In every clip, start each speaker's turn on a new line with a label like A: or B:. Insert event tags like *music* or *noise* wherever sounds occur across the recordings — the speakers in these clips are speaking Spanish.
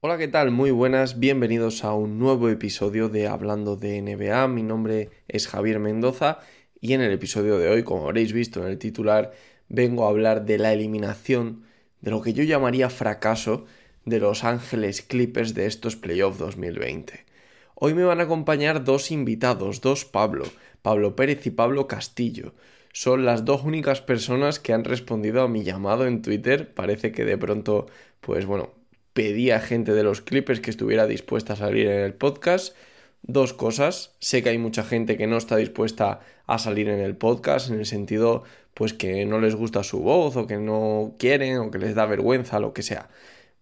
A: Hola, ¿qué tal? Muy buenas, bienvenidos a un nuevo episodio de Hablando de NBA. Mi nombre es Javier Mendoza y en el episodio de hoy, como habréis visto en el titular, vengo a hablar de la eliminación de lo que yo llamaría fracaso de Los Ángeles Clippers de estos playoffs 2020. Hoy me van a acompañar dos invitados, dos Pablo, Pablo Pérez y Pablo Castillo. Son las dos únicas personas que han respondido a mi llamado en Twitter. Parece que de pronto, pues bueno, pedí a gente de los Clippers que estuviera dispuesta a salir en el podcast. Dos cosas, sé que hay mucha gente que no está dispuesta a salir en el podcast en el sentido pues que no les gusta su voz o que no quieren o que les da vergüenza, lo que sea.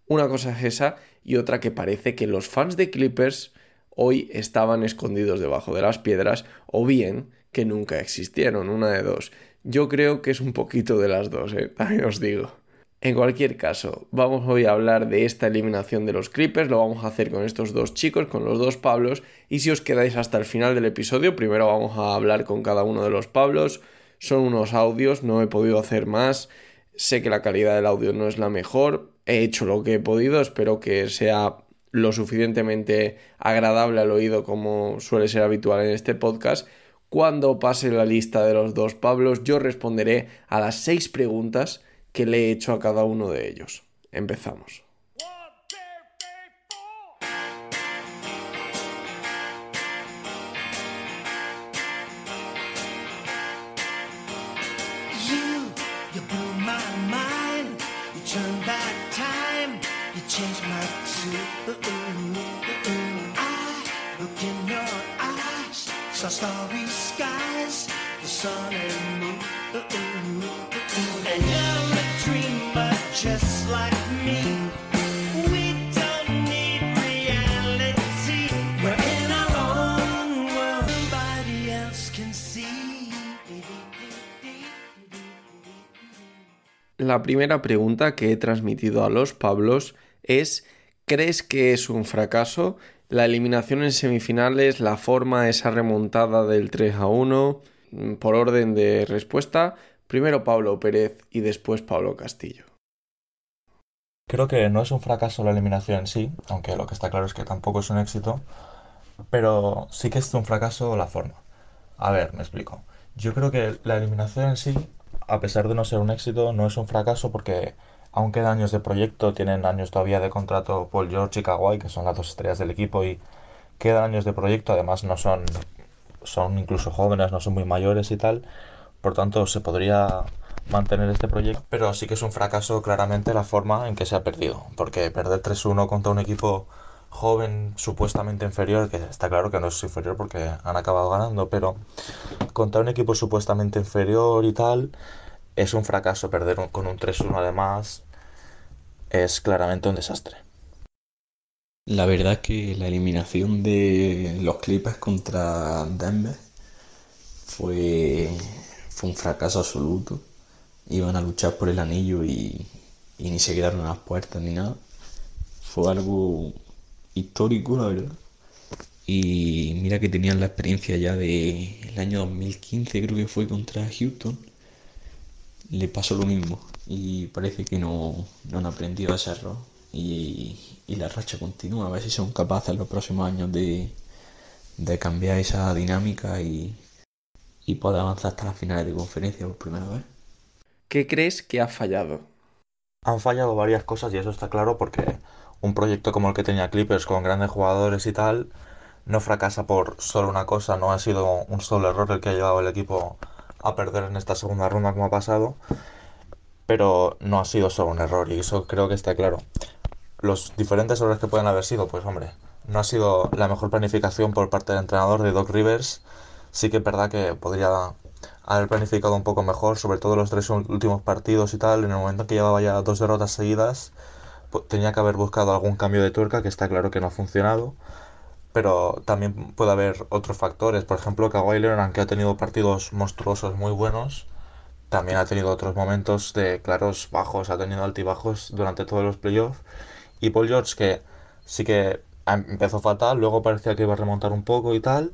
A: Una cosa es esa y otra que parece que los fans de Clippers hoy estaban escondidos debajo de las piedras o bien que nunca existieron, una de dos. Yo creo que es un poquito de las dos, ¿eh? *laughs* os digo. En cualquier caso, vamos hoy a hablar de esta eliminación de los Clippers, lo vamos a hacer con estos dos chicos, con los dos Pablos, y si os quedáis hasta el final del episodio, primero vamos a hablar con cada uno de los Pablos, son unos audios, no he podido hacer más, sé que la calidad del audio no es la mejor, he hecho lo que he podido, espero que sea lo suficientemente agradable al oído como suele ser habitual en este podcast. Cuando pase la lista de los dos Pablos, yo responderé a las seis preguntas que le he hecho a cada uno de ellos. Empezamos. La primera pregunta que he transmitido a los Pablos es ¿crees que es un fracaso? La eliminación en semifinales, la forma, esa remontada del 3 a 1, mm, por orden de respuesta, primero Pablo Pérez y después Pablo Castillo.
B: Creo que no es un fracaso la eliminación en sí, aunque lo que está claro es que tampoco es un éxito, pero sí que es un fracaso la forma. A ver, me explico. Yo creo que la eliminación en sí a pesar de no ser un éxito, no es un fracaso porque aún quedan años de proyecto, tienen años todavía de contrato Paul George y Kawhi, que son las dos estrellas del equipo, y quedan años de proyecto, además no son, son incluso jóvenes, no son muy mayores y tal, por tanto se podría mantener este proyecto, pero sí que es un fracaso claramente la forma en que se ha perdido, porque perder 3-1 contra un equipo joven supuestamente inferior, que está claro que no es inferior porque han acabado ganando, pero contra un equipo supuestamente inferior y tal, es un fracaso perder con un 3-1 además, es claramente un desastre.
C: La verdad que la eliminación de los Clippers contra Denver fue, fue un fracaso absoluto. Iban a luchar por el anillo y, y ni se quedaron a las puertas ni nada. Fue algo histórico, la verdad. Y mira que tenían la experiencia ya de el año 2015, creo que fue contra Houston. Le pasó lo mismo y parece que no, no han aprendido a ese error. Y, la racha continúa. A ver si son capaces en los próximos años de, de cambiar esa dinámica y, y poder avanzar hasta las finales de conferencia por primera vez.
A: ¿Qué crees que ha fallado?
B: Han fallado varias cosas y eso está claro porque un proyecto como el que tenía Clippers con grandes jugadores y tal, no fracasa por solo una cosa, no ha sido un solo error el que ha llevado el equipo a perder en esta segunda ronda como ha pasado, pero no ha sido solo un error y eso creo que está claro. Los diferentes errores que pueden haber sido, pues hombre, no ha sido la mejor planificación por parte del entrenador de Doc Rivers, sí que es verdad que podría haber planificado un poco mejor, sobre todo los tres últimos partidos y tal, en el momento que llevaba ya dos derrotas seguidas, tenía que haber buscado algún cambio de tuerca que está claro que no ha funcionado. Pero también puede haber otros factores. Por ejemplo, Kawhi Leonard, que ha tenido partidos monstruosos muy buenos, también ha tenido otros momentos de claros bajos, ha tenido altibajos durante todos los playoffs. Y Paul George, que sí que empezó fatal, luego parecía que iba a remontar un poco y tal,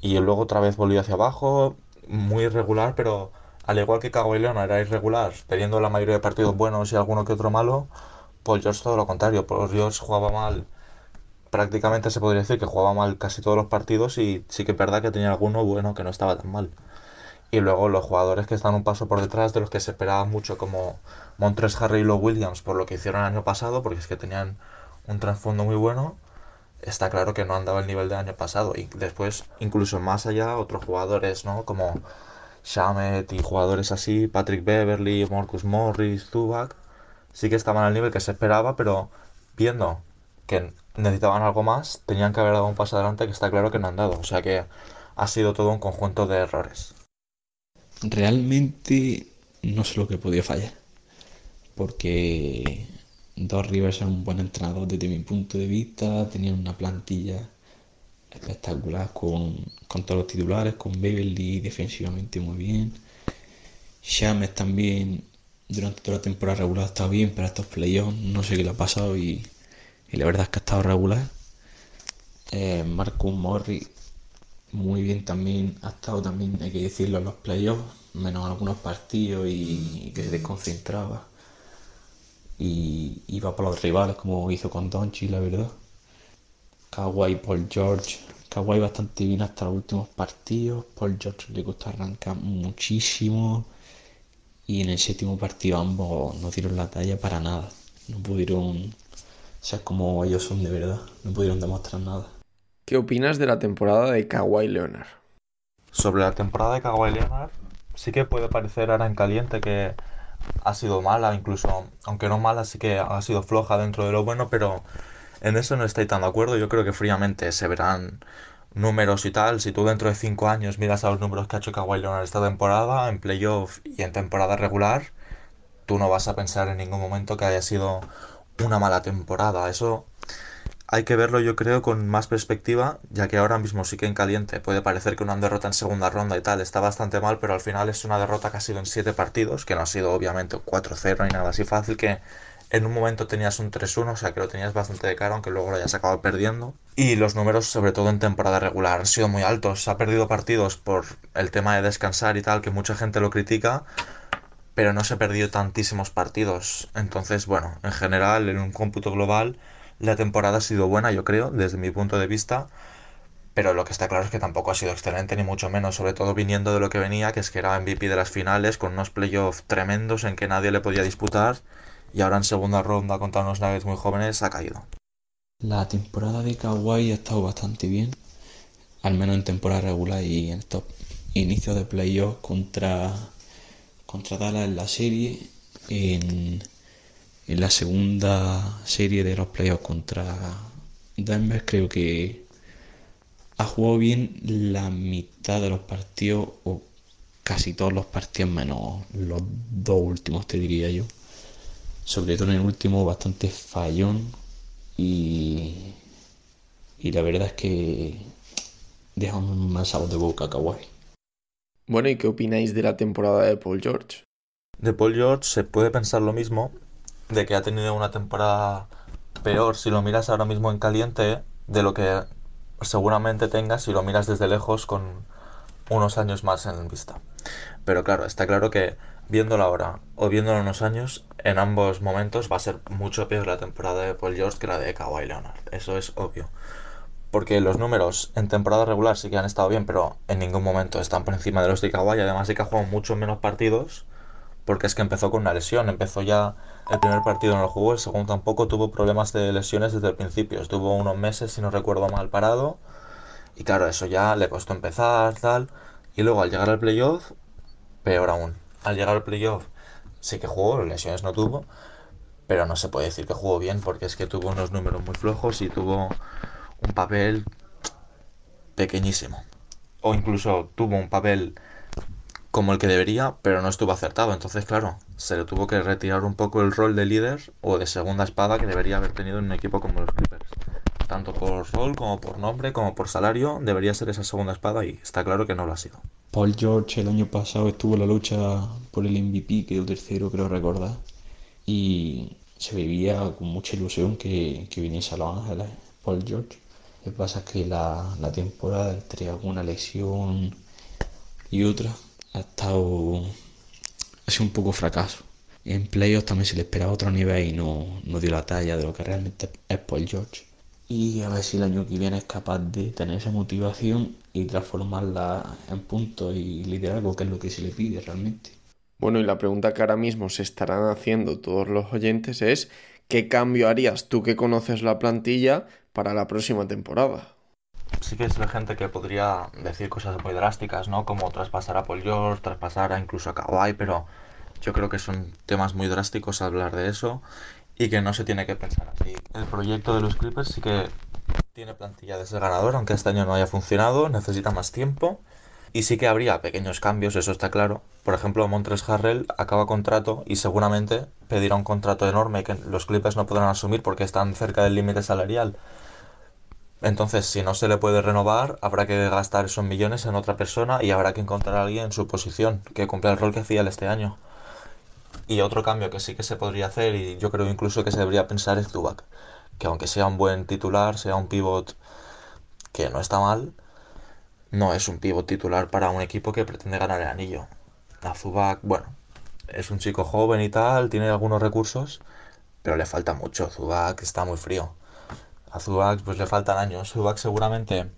B: y luego otra vez volvió hacia abajo, muy irregular, pero al igual que Kawhi Leonard era irregular, teniendo la mayoría de partidos buenos y alguno que otro malo, Paul George todo lo contrario, Paul George jugaba mal, prácticamente se podría decir que jugaba mal casi todos los partidos y sí que es verdad que tenía alguno bueno que no estaba tan mal. Y luego los jugadores que están un paso por detrás de los que se esperaba mucho como Montres Harry y Lowe Williams por lo que hicieron el año pasado, porque es que tenían un trasfondo muy bueno, está claro que no han dado el nivel del año pasado. Y después, incluso más allá, otros jugadores, ¿no? Como Shamet y jugadores así, Patrick Beverly, Marcus Morris, Zubac, sí que estaban al nivel que se esperaba, pero viendo que necesitaban algo más, tenían que haber dado un paso adelante que está claro que no han dado. O sea que ha sido todo un conjunto de errores.
C: Realmente no sé lo que podía fallar, porque Dos Rivers era un buen entrenador desde mi punto de vista, tenía una plantilla espectacular con, todos los titulares, con Beverly defensivamente muy bien. Shames también durante toda la temporada regular ha estado bien, pero estos playoffs no sé qué le ha pasado y, la verdad es que ha estado regular. Eh, Marcus Morris muy bien también, ha estado también, hay que decirlo, en los playoffs, menos algunos partidos y, que se desconcentraba y iba por los rivales como hizo con Donchi, la verdad. Kawhi, Paul George. Kawhi bastante bien hasta los últimos partidos. Paul George le costó arrancar muchísimo. Y en el séptimo partido ambos no dieron la talla para nada. No pudieron ser como ellos son de verdad. No pudieron demostrar nada.
A: ¿Qué opinas de la temporada de Kawhi Leonard?
B: Sobre la temporada de Kawhi Leonard, sí que puede parecer ahora en caliente que ha sido mala, incluso, aunque no mala, sí que ha sido floja dentro de lo bueno, pero en eso no estoy tan de acuerdo. Yo creo que fríamente se verán números y tal. Si tú dentro de 5 años miras a los números que ha hecho Kawhi Leonard esta temporada, en playoff y en temporada regular, tú no vas a pensar en ningún momento que haya sido una mala temporada. Eso hay que verlo yo creo con más perspectiva, ya que ahora mismo sí que en caliente puede parecer que una derrota en segunda ronda y tal está bastante mal, pero al final es una derrota que ha sido en 7 partidos, que no ha sido obviamente un 4-0 ni nada así fácil, que en un momento tenías un 3-1, o sea que lo tenías bastante de cara, aunque luego lo hayas acabado perdiendo. Y los números, sobre todo en temporada regular, han sido muy altos. Ha perdido partidos por el tema de descansar y tal, que mucha gente lo critica, pero no se ha perdido tantísimos partidos. Entonces, bueno, en general, en un cómputo global la temporada ha sido buena, yo creo, desde mi punto de vista, pero lo que está claro es que tampoco ha sido excelente, ni mucho menos, sobre todo viniendo de lo que venía, que es que era MVP de las finales, con unos playoffs tremendos en que nadie le podía disputar, y ahora en segunda ronda contra unos naves muy jóvenes ha caído.
C: La temporada de Kawhi ha estado bastante bien, al menos en temporada regular y en estos inicios de playoffs contra, contra Dallas en la serie, en en la segunda serie de los playoffs contra Denver creo que ha jugado bien la mitad de los partidos o casi todos los partidos menos los dos últimos te diría yo sobre todo en el último bastante fallón y, y la verdad es que deja un mal sabor de boca Kawhi.
A: Bueno, ¿y qué opináis de la temporada de Paul George?
B: De Paul George se puede pensar lo mismo, de que ha tenido una temporada peor si lo miras ahora mismo en caliente de lo que seguramente tengas si lo miras desde lejos con unos años más en vista. Pero claro, está claro que viéndolo ahora o viéndolo en unos años, en ambos momentos va a ser mucho peor la temporada de Paul George que la de Kawhi Leonard. Eso es obvio. Porque los números en temporada regular sí que han estado bien, pero en ningún momento están por encima de los de Kawhi. Además de que ha jugado mucho menos partidos porque es que empezó con una lesión, empezó ya el primer partido no lo jugó, el segundo tampoco tuvo problemas de lesiones desde el principio, estuvo unos meses, si no recuerdo mal, parado, y claro, eso ya le costó empezar, tal, y luego al llegar al playoff, peor aún, al llegar al playoff sí que jugó, lesiones no tuvo, pero no se puede decir que jugó bien porque es que tuvo unos números muy flojos y tuvo un papel pequeñísimo. O incluso tuvo un papel como el que debería, pero no estuvo acertado. Entonces, claro, se le tuvo que retirar un poco el rol de líder o de segunda espada que debería haber tenido en un equipo como los Clippers. Tanto por rol como por nombre, como por salario, debería ser esa segunda espada y está claro que no lo ha sido.
C: Paul George el año pasado estuvo en la lucha por el MVP, quedó tercero, creo recordar, y se vivía con mucha ilusión que, que viniese a Los Ángeles Paul George. Lo que pasa es que la, la temporada, entre alguna lesión y otra, ha estado. ha sido un poco fracaso. En playoffs también se le esperaba otro nivel y no, no dio la talla de lo que realmente es Paul George. Y a ver si el año que viene es capaz de tener esa motivación y transformarla en puntos y liderazgo, que es lo que se le pide realmente.
A: Bueno, y la pregunta que ahora mismo se estarán haciendo todos los oyentes es ¿qué cambio harías tú que conoces la plantilla para la próxima temporada?
B: sí que es gente que podría decir cosas muy drásticas, ¿no? Como traspasar a Paul traspasar a incluso a Kawhi, pero yo creo que son temas muy drásticos hablar de eso y que no se tiene que pensar así. El proyecto de los Clippers sí que tiene plantilla de ser ganador, aunque este año no haya funcionado, necesita más tiempo. Y sí que habría pequeños cambios, eso está claro. Por ejemplo, Montres Harrell acaba contrato y seguramente pedirá un contrato enorme que los Clippers no podrán asumir porque están cerca del límite salarial. Entonces, si no se le puede renovar, habrá que gastar esos millones en otra persona y habrá que encontrar a alguien en su posición que cumpla el rol que hacía él este año. Y otro cambio que sí que se podría hacer, y yo creo incluso que se debería pensar, es Zubac. Que aunque sea un buen titular, sea un pivot que no está mal, no es un pivot titular para un equipo que pretende ganar el anillo. Zubac, bueno, es un chico joven y tal, tiene algunos recursos, pero le falta mucho. Zubac está muy frío. A Zubac pues le faltan años. Zubac seguramente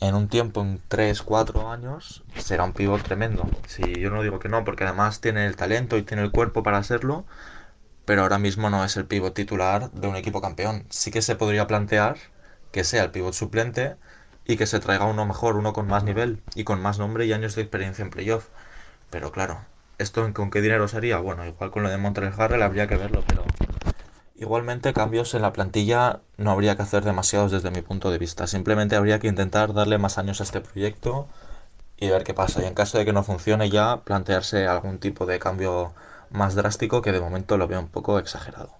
B: en un tiempo, en 3, 4 años, será un pivot tremendo. Si yo no digo que no, porque además tiene el talento y tiene el cuerpo para hacerlo, pero ahora mismo no es el pivot titular de un equipo campeón. Sí que se podría plantear que sea el pivot suplente y que se traiga uno mejor, uno con más nivel y con más nombre y años de experiencia en playoff. Pero claro, ¿esto con qué dinero sería? Bueno, igual con lo de Montreal Harrell habría que verlo, pero Igualmente, cambios en la plantilla no habría que hacer demasiados desde mi punto de vista. Simplemente habría que intentar darle más años a este proyecto y ver qué pasa. Y en caso de que no funcione ya, plantearse algún tipo de cambio más drástico que de momento lo veo un poco exagerado.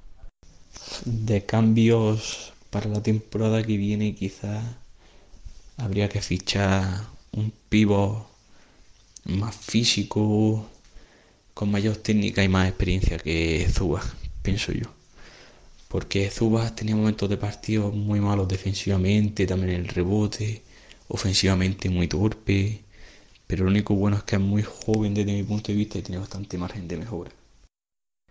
C: De cambios para la temporada que viene quizás habría que fichar un pivo más físico, con mayor técnica y más experiencia que Zuba, pienso yo porque Zubas tenía momentos de partido muy malos defensivamente, también el rebote, ofensivamente muy torpe, pero lo único bueno es que es muy joven desde mi punto de vista y tiene bastante margen de mejora.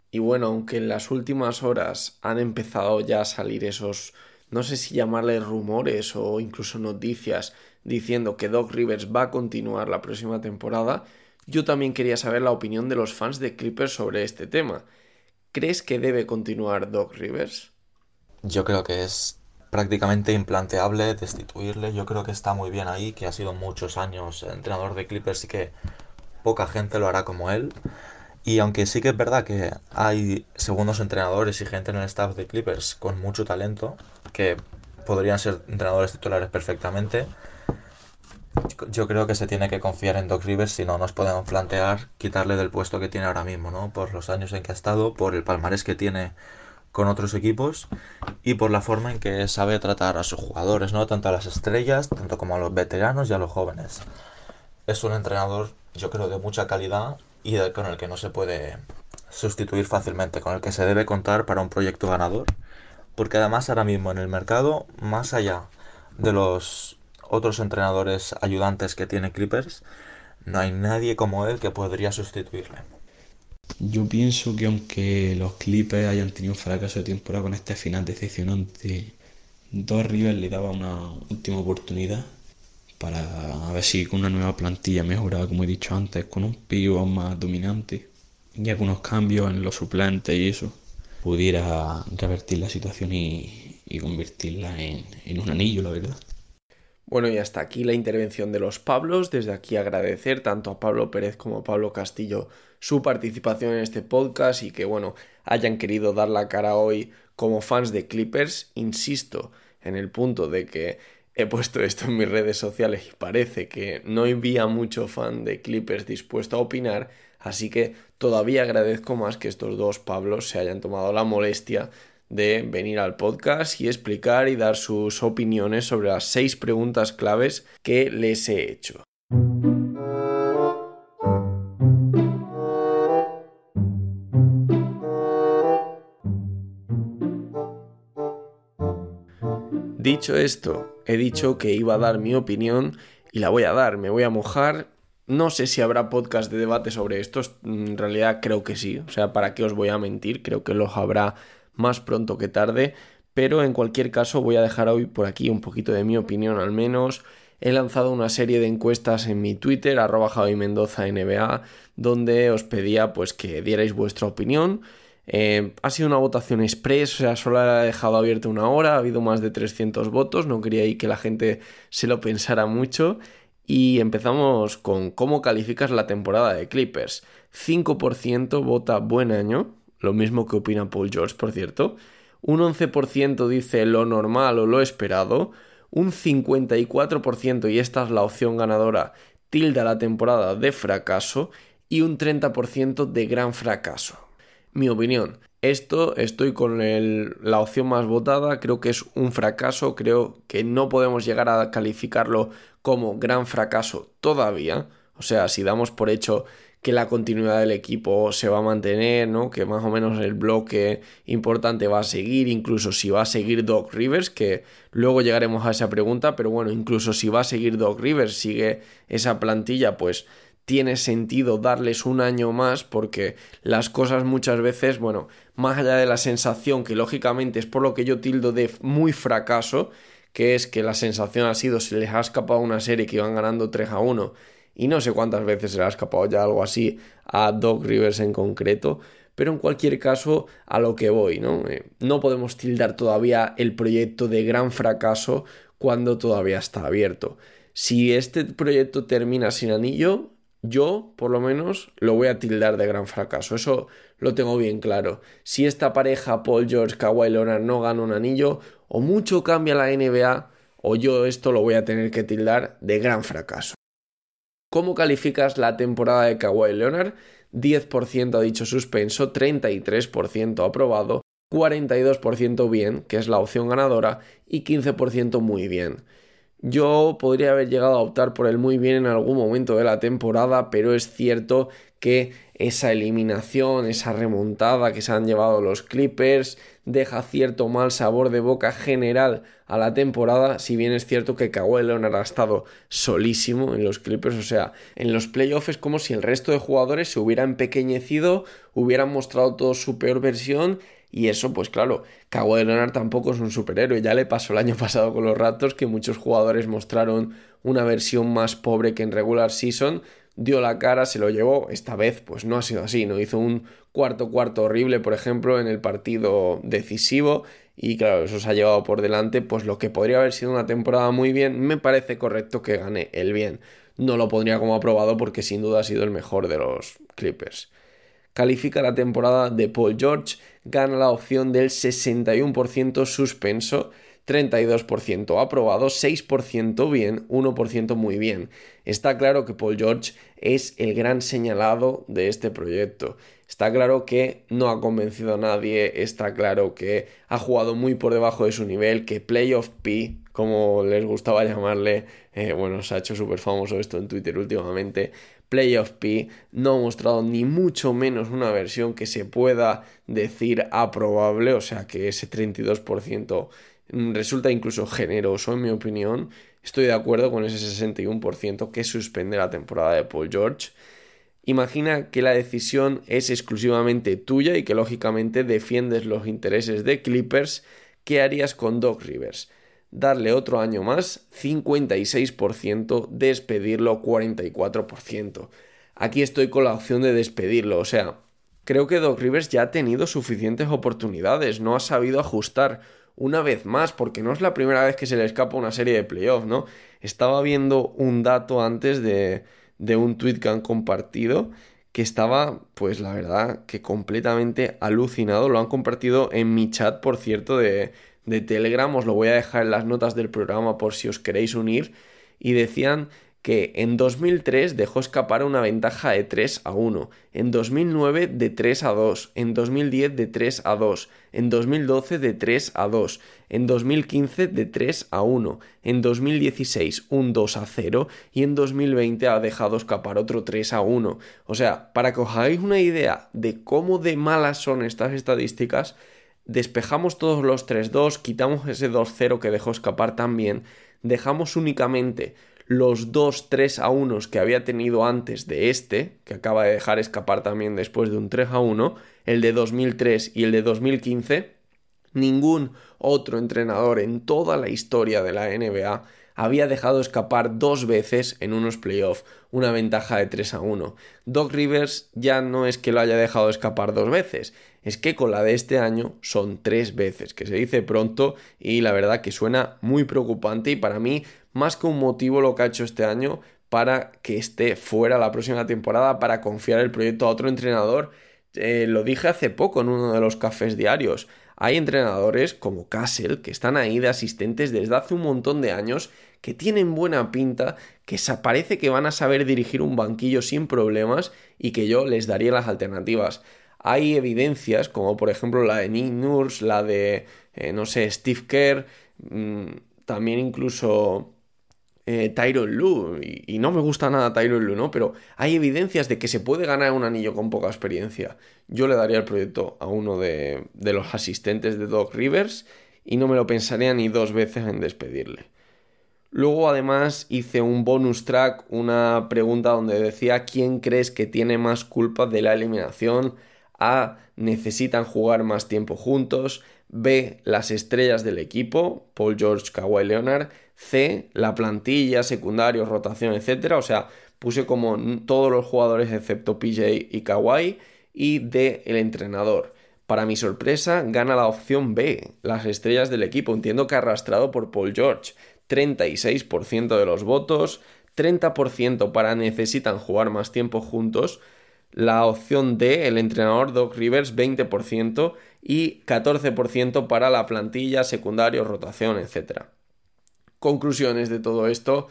A: Y bueno, aunque en las últimas horas han empezado ya a salir esos, no sé si llamarles rumores o incluso noticias diciendo que Doc Rivers va a continuar la próxima temporada, yo también quería saber la opinión de los fans de Clippers sobre este tema. ¿Crees que debe continuar Doc Rivers?
B: Yo creo que es prácticamente implanteable destituirle. Yo creo que está muy bien ahí, que ha sido muchos años entrenador de Clippers y que poca gente lo hará como él. Y aunque sí que es verdad que hay segundos entrenadores y gente en el staff de Clippers con mucho talento, que podrían ser entrenadores titulares perfectamente, yo creo que se tiene que confiar en Doc Rivers si no nos podemos plantear quitarle del puesto que tiene ahora mismo, ¿no? Por los años en que ha estado, por el palmarés que tiene con otros equipos y por la forma en que sabe tratar a sus jugadores, ¿no? Tanto a las estrellas, tanto como a los veteranos y a los jóvenes. Es un entrenador, yo creo, de mucha calidad y con el que no se puede sustituir fácilmente, con el que se debe contar para un proyecto ganador, porque además ahora mismo en el mercado, más allá de los otros entrenadores ayudantes que tiene Clippers, no hay nadie como él que podría sustituirle.
C: Yo pienso que aunque los Clippers hayan tenido un fracaso de temporada con este final decepcionante, Dos Rivers le daba una última oportunidad para ver si con una nueva plantilla mejorada, como he dicho antes, con un pivo más dominante y algunos cambios en los suplentes y eso, pudiera revertir la situación y, convertirla en un anillo, la verdad.
A: Bueno, y hasta aquí la intervención de los Pablos. Desde aquí agradecer tanto a Pablo Pérez como a Pablo Castillo su participación en este podcast y que, bueno, hayan querido dar la cara hoy como fans de Clippers. Insisto en el punto de que he puesto esto en mis redes sociales y parece que no había mucho fan de Clippers dispuesto a opinar, así que todavía agradezco más que estos dos Pablos se hayan tomado la molestia de venir al podcast y explicar y dar sus opiniones sobre las seis preguntas claves que les he hecho. Dicho esto, he dicho que iba a dar mi opinión y la voy a dar, me voy a mojar. No sé si habrá podcast de debate sobre esto, en realidad creo que sí, o sea, ¿para qué os voy a mentir? Creo que los habrá más pronto que tarde, pero en cualquier caso voy a dejar hoy por aquí un poquito de mi opinión al menos. He lanzado una serie de encuestas en mi Twitter, arroba Javi Mendoza NBA, donde os pedía pues que dierais vuestra opinión. Eh, ha sido una votación express, o sea, solo la he dejado abierta una hora, ha habido más de 300 votos, no quería ahí que la gente se lo pensara mucho. Y empezamos con cómo calificas la temporada de Clippers. 5% vota buen año, lo mismo que opina Paul George, por cierto. Un 11% dice lo normal o lo esperado. Un 54%, y esta es la opción ganadora, tilda la temporada de fracaso. Y un 30% de gran fracaso. Mi opinión, esto estoy con la opción más votada, creo que es un fracaso, creo que no podemos llegar a calificarlo como gran fracaso todavía. O sea, si damos por hecho que la continuidad del equipo se va a mantener, ¿no? Que más o menos el bloque importante va a seguir, incluso si va a seguir Doc Rivers, que luego llegaremos a esa pregunta, pero bueno, incluso si va a seguir Doc Rivers, sigue esa plantilla, pues tiene sentido darles un año más porque las cosas muchas veces, bueno, más allá de la sensación que lógicamente es por lo que yo tildo de muy fracaso, que es que la sensación ha sido se les ha escapado una serie que iban ganando 3 a 1 y no sé cuántas veces se le ha escapado ya algo así a Doc Rivers en concreto, pero en cualquier caso a lo que voy, ¿no? Eh, no podemos tildar todavía el proyecto de gran fracaso cuando todavía está abierto. Si este proyecto termina sin anillo, yo, por lo menos, lo voy a tildar de gran fracaso. Eso lo tengo bien claro. Si esta pareja, Paul George, Kawhi Leonard, no gana un anillo, o mucho cambia la NBA, o yo esto lo voy a tener que tildar de gran fracaso. ¿Cómo calificas la temporada de Kawhi Leonard? 10% ha dicho suspenso, 33% aprobado, 42% bien, que es la opción ganadora, y 15% muy bien. Yo podría haber llegado a optar por el muy bien en algún momento de la temporada, pero es cierto que esa eliminación, esa remontada que se han llevado los Clippers, deja cierto mal sabor de boca general a la temporada, si bien es cierto que Kawhi Leonard ha estado solísimo en los Clippers, o sea, en los playoffs como si el resto de jugadores se hubieran empequeñecido, hubieran mostrado todo su peor versión y eso, pues claro, Kawhi Leonard tampoco es un superhéroe. Ya le pasó el año *laughs* pasado con los Raptors que muchos jugadores mostraron una versión más pobre que en regular season. Dio la cara, se lo llevó. Esta vez, pues no ha sido así. No hizo un cuarto cuarto horrible, por ejemplo, en el partido decisivo. Y claro, eso se ha llevado por delante. Pues lo que podría haber sido una temporada muy bien, me parece correcto que gane el bien. No lo pondría como aprobado porque sin duda ha sido el mejor de los Clippers califica la temporada de Paul George, gana la opción del 61% suspenso, 32% aprobado, 6% bien, 1% muy bien. Está claro que Paul George es el gran señalado de este proyecto. Está claro que no ha convencido a nadie, está claro que ha jugado muy por debajo de su nivel, que Playoff P, como les gustaba llamarle, eh, bueno, se ha hecho súper famoso esto en Twitter últimamente, Playoff P no ha mostrado ni mucho menos una versión que se pueda decir aprobable, o sea que ese 32% resulta incluso generoso en mi opinión. Estoy de acuerdo con ese 61% que suspende la temporada de Paul George. Imagina que la decisión es exclusivamente tuya y que lógicamente defiendes los intereses de Clippers. ¿Qué harías con Doc Rivers? Darle otro año más, 56%, despedirlo 44%. Aquí estoy con la opción de despedirlo, o sea, creo que Doc Rivers ya ha tenido suficientes oportunidades, no ha sabido ajustar una vez más, porque no es la primera vez que se le escapa una serie de playoffs, ¿no? Estaba viendo un dato antes de, de un tweet que han compartido que estaba, pues la verdad, que completamente alucinado. Lo han compartido en mi chat, por cierto, de, de Telegram, os lo voy a dejar en las notas del programa por si os queréis unir, y decían que en 2003 dejó escapar una ventaja de 3 a 1, en 2009 de 3 a 2, en 2010 de 3 a 2, en 2012 de 3 a 2, en 2015 de 3 a 1, en 2016 un 2 a 0 y en 2020 ha dejado escapar otro 3 a 1. O sea, para que os hagáis una idea de cómo de malas son estas estadísticas, despejamos todos los 3-2, quitamos ese 2-0 que dejó escapar también, dejamos únicamente los dos 3 a 1 que había tenido antes de este, que acaba de dejar escapar también después de un 3 a 1, el de 2003 y el de 2015, ningún otro entrenador en toda la historia de la NBA había dejado escapar dos veces en unos playoffs una ventaja de 3 a 1. Doc Rivers ya no es que lo haya dejado escapar dos veces, es que con la de este año son tres veces, que se dice pronto y la verdad que suena muy preocupante y para mí más que un motivo lo que ha hecho este año para que esté fuera la próxima temporada, para confiar el proyecto a otro entrenador. Eh, lo dije hace poco en uno de los cafés diarios. Hay entrenadores como Castle que están ahí de asistentes desde hace un montón de años, que tienen buena pinta, que parece que van a saber dirigir un banquillo sin problemas y que yo les daría las alternativas. Hay evidencias, como por ejemplo la de Nick Nurse, la de, eh, no sé, Steve Kerr, mm, también incluso eh, Tyron Lu, y, no me gusta nada Tyron Lu, ¿no? Pero hay evidencias de que se puede ganar un anillo con poca experiencia. Yo le daría el proyecto a uno de, de los asistentes de Doc Rivers y no me lo pensaría ni dos veces en despedirle. Luego además hice un bonus track, una pregunta donde decía quién crees que tiene más culpa de la eliminación. A. Necesitan jugar más tiempo juntos. B. Las estrellas del equipo, Paul George, Kawhi Leonard. C. La plantilla, secundarios, rotación, etc. O sea, puse como todos los jugadores excepto PJ y Kawhi. Y D. El entrenador. Para mi sorpresa, gana la opción B, las estrellas del equipo. Entiendo que arrastrado por Paul George. 36% de los votos, 30% para necesitan jugar más tiempo juntos la opción D, el entrenador Doc Rivers, 20% y 14% para la plantilla, secundario, rotación, etc. Conclusiones de todo esto.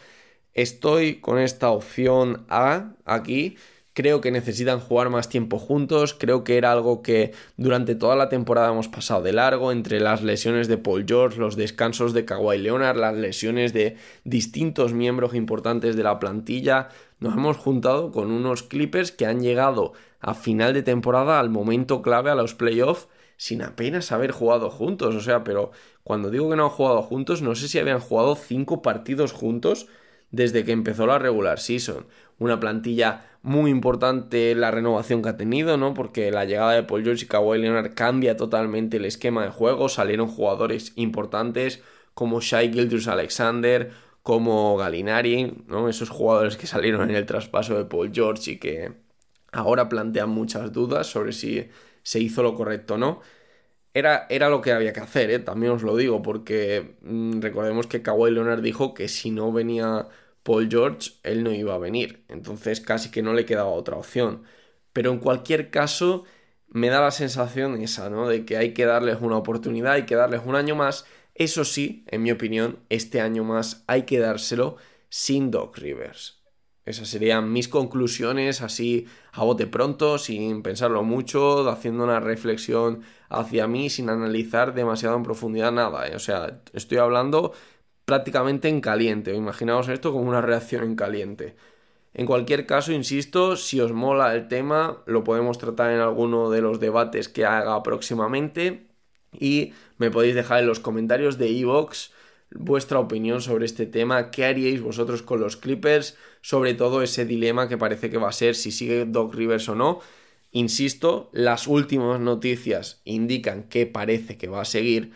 A: Estoy con esta opción A aquí Creo que necesitan jugar más tiempo juntos. Creo que era algo que durante toda la temporada hemos pasado de largo entre las lesiones de Paul George, los descansos de Kawhi Leonard, las lesiones de distintos miembros importantes de la plantilla. Nos hemos juntado con unos Clippers que han llegado a final de temporada al momento clave a los playoffs sin apenas haber jugado juntos. O sea, pero cuando digo que no han jugado juntos, no sé si habían jugado cinco partidos juntos desde que empezó la regular season. Una plantilla muy importante la renovación que ha tenido, ¿no? Porque la llegada de Paul George y Kawhi Leonard cambia totalmente el esquema de juego. Salieron jugadores importantes como Shai Gilders Alexander, como Galinari, ¿no? Esos jugadores que salieron en el traspaso de Paul George y que ahora plantean muchas dudas sobre si se hizo lo correcto o no. Era, era, lo que había que hacer, ¿eh? también os lo digo, porque mm, recordemos que Kawhi Leonard dijo que si no venía Paul George, él no iba a venir. Entonces casi que no le quedaba otra opción. Pero en cualquier caso, me da la sensación esa, ¿no? De que hay que darles una oportunidad, hay que darles un año más. Eso sí, en mi opinión, este año más hay que dárselo sin Doc Rivers. Esas serían mis conclusiones, así a bote pronto, sin pensarlo mucho, haciendo una reflexión hacia mí, sin analizar demasiado en profundidad nada. ¿eh? O sea, estoy hablando prácticamente en caliente. Imaginaos esto como una reacción en caliente. En cualquier caso, insisto, si os mola el tema, lo podemos tratar en alguno de los debates que haga próximamente. Y me podéis dejar en los comentarios de Evox vuestra opinión sobre este tema, qué haríais vosotros con los Clippers, sobre todo ese dilema que parece que va a ser si sigue Doc Rivers o no. Insisto, las últimas noticias indican que parece que va a seguir,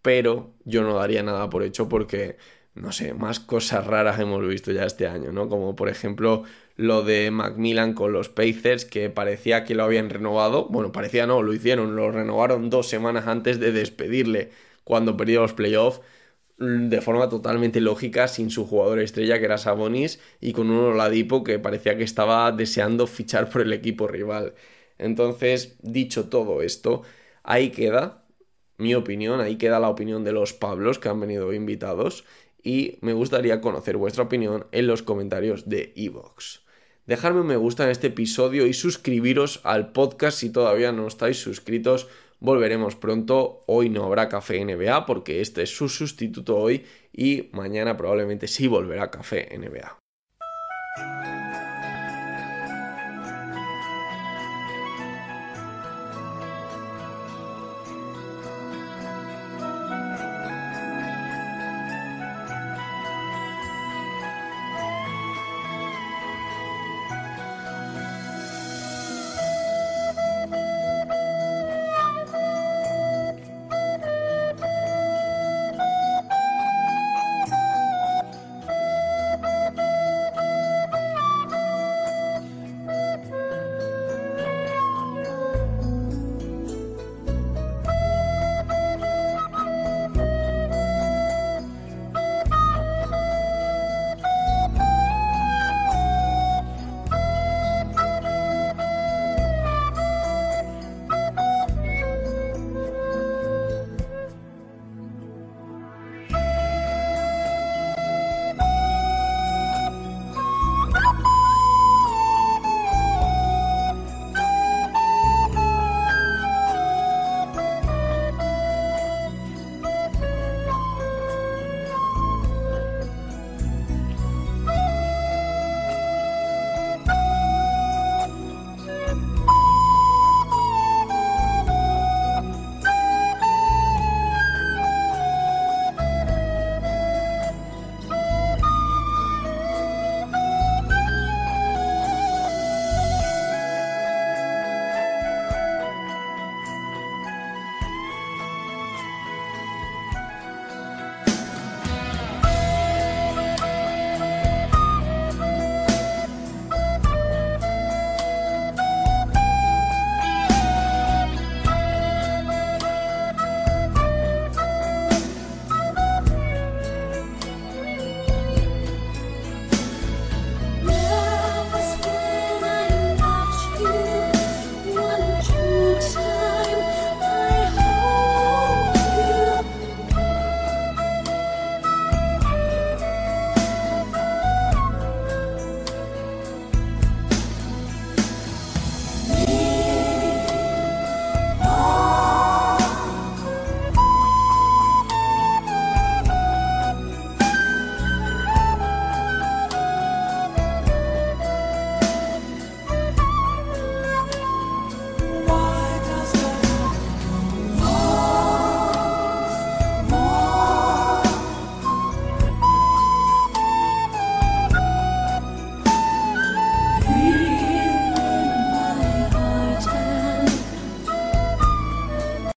A: pero yo no daría nada por hecho porque, no sé, más cosas raras hemos visto ya este año, ¿no? Como por ejemplo lo de Macmillan con los Pacers, que parecía que lo habían renovado, bueno, parecía no, lo hicieron, lo renovaron dos semanas antes de despedirle cuando perdió los playoffs de forma totalmente lógica sin su jugador estrella que era Sabonis y con un Oladipo que parecía que estaba deseando fichar por el equipo rival. Entonces, dicho todo esto, ahí queda mi opinión, ahí queda la opinión de los Pablos que han venido invitados y me gustaría conocer vuestra opinión en los comentarios de Evox. Dejadme un me gusta en este episodio y suscribiros al podcast si todavía no estáis suscritos. Volveremos pronto. Hoy no habrá café NBA porque este es su sustituto hoy y mañana probablemente sí volverá café NBA.